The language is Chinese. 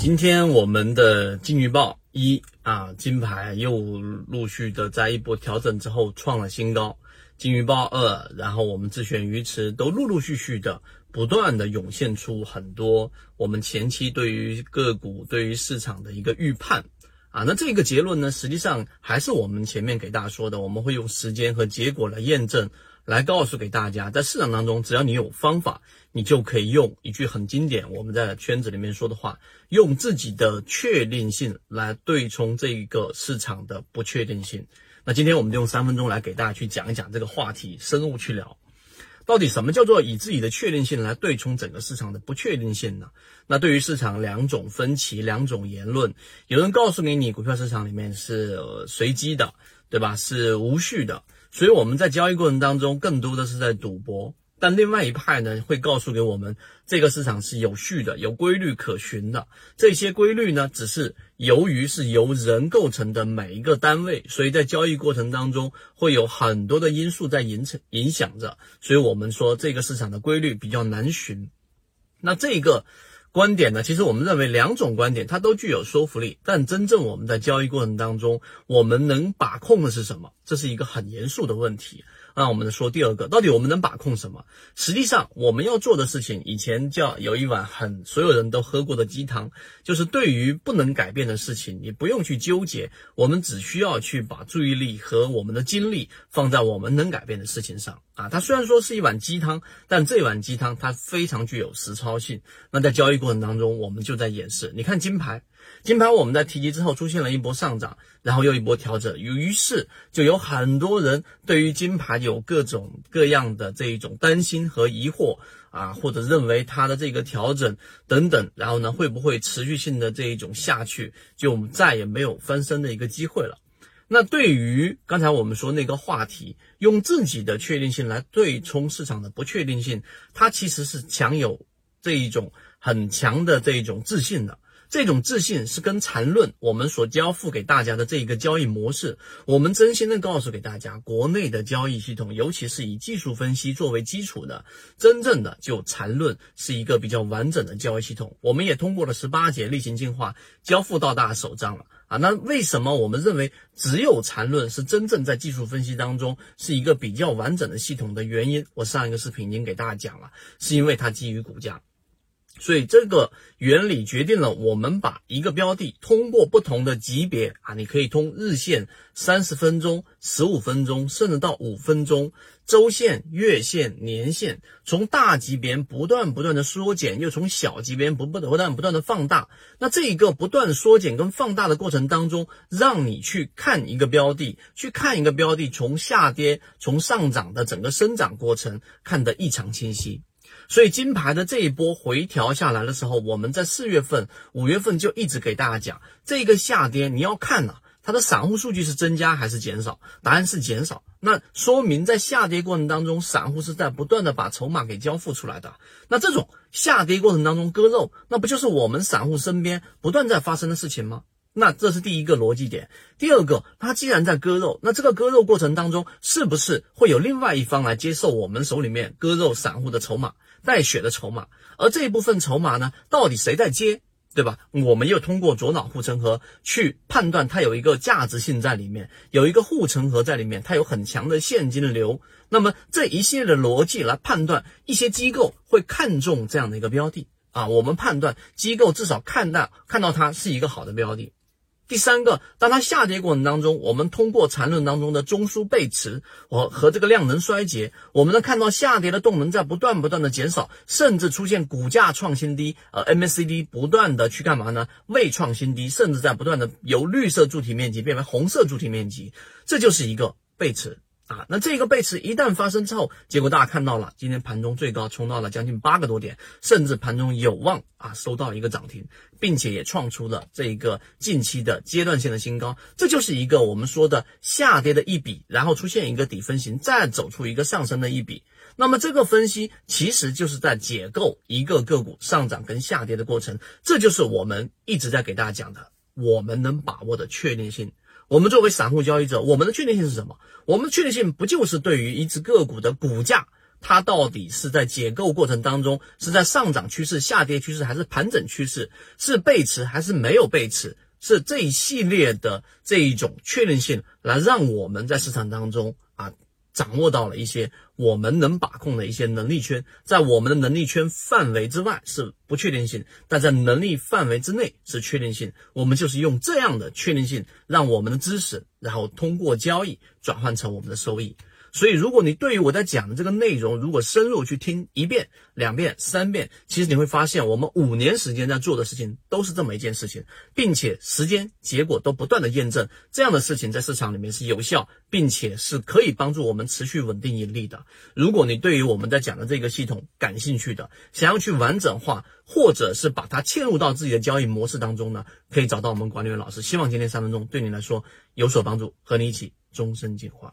今天我们的金鱼报一啊，金牌又陆续的在一波调整之后创了新高。金鱼报二，然后我们自选鱼池都陆陆续续的不断的涌现出很多我们前期对于个股、对于市场的一个预判啊。那这个结论呢，实际上还是我们前面给大家说的，我们会用时间和结果来验证。来告诉给大家，在市场当中，只要你有方法，你就可以用一句很经典，我们在圈子里面说的话，用自己的确定性来对冲这一个市场的不确定性。那今天我们就用三分钟来给大家去讲一讲这个话题，深入去聊，到底什么叫做以自己的确定性来对冲整个市场的不确定性呢？那对于市场两种分歧，两种言论，有人告诉你，你股票市场里面是随机的，对吧？是无序的。所以我们在交易过程当中，更多的是在赌博。但另外一派呢，会告诉给我们，这个市场是有序的，有规律可循的。这些规律呢，只是由于是由人构成的每一个单位，所以在交易过程当中会有很多的因素在影成影响着。所以我们说这个市场的规律比较难寻。那这个。观点呢？其实我们认为两种观点它都具有说服力，但真正我们在交易过程当中，我们能把控的是什么？这是一个很严肃的问题。那我们说第二个，到底我们能把控什么？实际上我们要做的事情，以前叫有一碗很所有人都喝过的鸡汤，就是对于不能改变的事情，你不用去纠结，我们只需要去把注意力和我们的精力放在我们能改变的事情上啊。它虽然说是一碗鸡汤，但这碗鸡汤它非常具有实操性。那在交易过程当中，我们就在演示。你看金牌。金牌我们在提及之后出现了一波上涨，然后又一波调整，于是就有很多人对于金牌有各种各样的这一种担心和疑惑啊，或者认为它的这个调整等等，然后呢会不会持续性的这一种下去，就再也没有翻身的一个机会了。那对于刚才我们说那个话题，用自己的确定性来对冲市场的不确定性，它其实是强有这一种很强的这一种自信的。这种自信是跟缠论我们所交付给大家的这一个交易模式，我们真心的告诉给大家，国内的交易系统，尤其是以技术分析作为基础的，真正的就缠论是一个比较完整的交易系统。我们也通过了十八节例行进化，交付到大家手上了啊。那为什么我们认为只有缠论是真正在技术分析当中是一个比较完整的系统的原因？我上一个视频已经给大家讲了，是因为它基于股价。所以这个原理决定了，我们把一个标的通过不同的级别啊，你可以通日线、三十分钟、十五分钟，甚至到五分钟、周线、月线、年线，从大级别不断不断的缩减，又从小级别不不不断不断的放大。那这一个不断缩减跟放大的过程当中，让你去看一个标的，去看一个标的从下跌、从上涨的整个生长过程，看得异常清晰。所以金牌的这一波回调下来的时候，我们在四月份、五月份就一直给大家讲，这个下跌你要看呐，它的散户数据是增加还是减少？答案是减少。那说明在下跌过程当中，散户是在不断的把筹码给交付出来的。那这种下跌过程当中割肉，那不就是我们散户身边不断在发生的事情吗？那这是第一个逻辑点。第二个，它既然在割肉，那这个割肉过程当中，是不是会有另外一方来接受我们手里面割肉散户的筹码？带血的筹码，而这一部分筹码呢，到底谁在接，对吧？我们又通过左脑护城河去判断它有一个价值性在里面，有一个护城河在里面，它有很强的现金流。那么这一系列的逻辑来判断，一些机构会看中这样的一个标的啊，我们判断机构至少看到看到它是一个好的标的。第三个，当它下跌过程当中，我们通过缠论当中的中枢背驰和和这个量能衰竭，我们能看到下跌的动能在不断不断的减少，甚至出现股价创新低，呃，MACD 不断的去干嘛呢？未创新低，甚至在不断的由绿色柱体面积变为红色柱体面积，这就是一个背驰。啊，那这个背驰一旦发生之后，结果大家看到了，今天盘中最高冲到了将近八个多点，甚至盘中有望啊收到一个涨停，并且也创出了这一个近期的阶段性的新高。这就是一个我们说的下跌的一笔，然后出现一个底分型，再走出一个上升的一笔。那么这个分析其实就是在解构一个个股上涨跟下跌的过程，这就是我们一直在给大家讲的，我们能把握的确定性。我们作为散户交易者，我们的确定性是什么？我们的确定性不就是对于一只个股的股价它到底是在解构过程当中是在上涨趋势、下跌趋势，还是盘整趋势？是背驰还是没有背驰？是这一系列的这一种确定性，来让我们在市场当中。掌握到了一些我们能把控的一些能力圈，在我们的能力圈范围之外是不确定性，但在能力范围之内是确定性。我们就是用这样的确定性，让我们的知识，然后通过交易转换成我们的收益。所以，如果你对于我在讲的这个内容，如果深入去听一遍、两遍、三遍，其实你会发现，我们五年时间在做的事情都是这么一件事情，并且时间、结果都不断的验证这样的事情在市场里面是有效，并且是可以帮助我们持续稳定盈利的。如果你对于我们在讲的这个系统感兴趣的，想要去完整化，或者是把它嵌入到自己的交易模式当中呢，可以找到我们管理员老师。希望今天三分钟对你来说有所帮助，和你一起终身进化。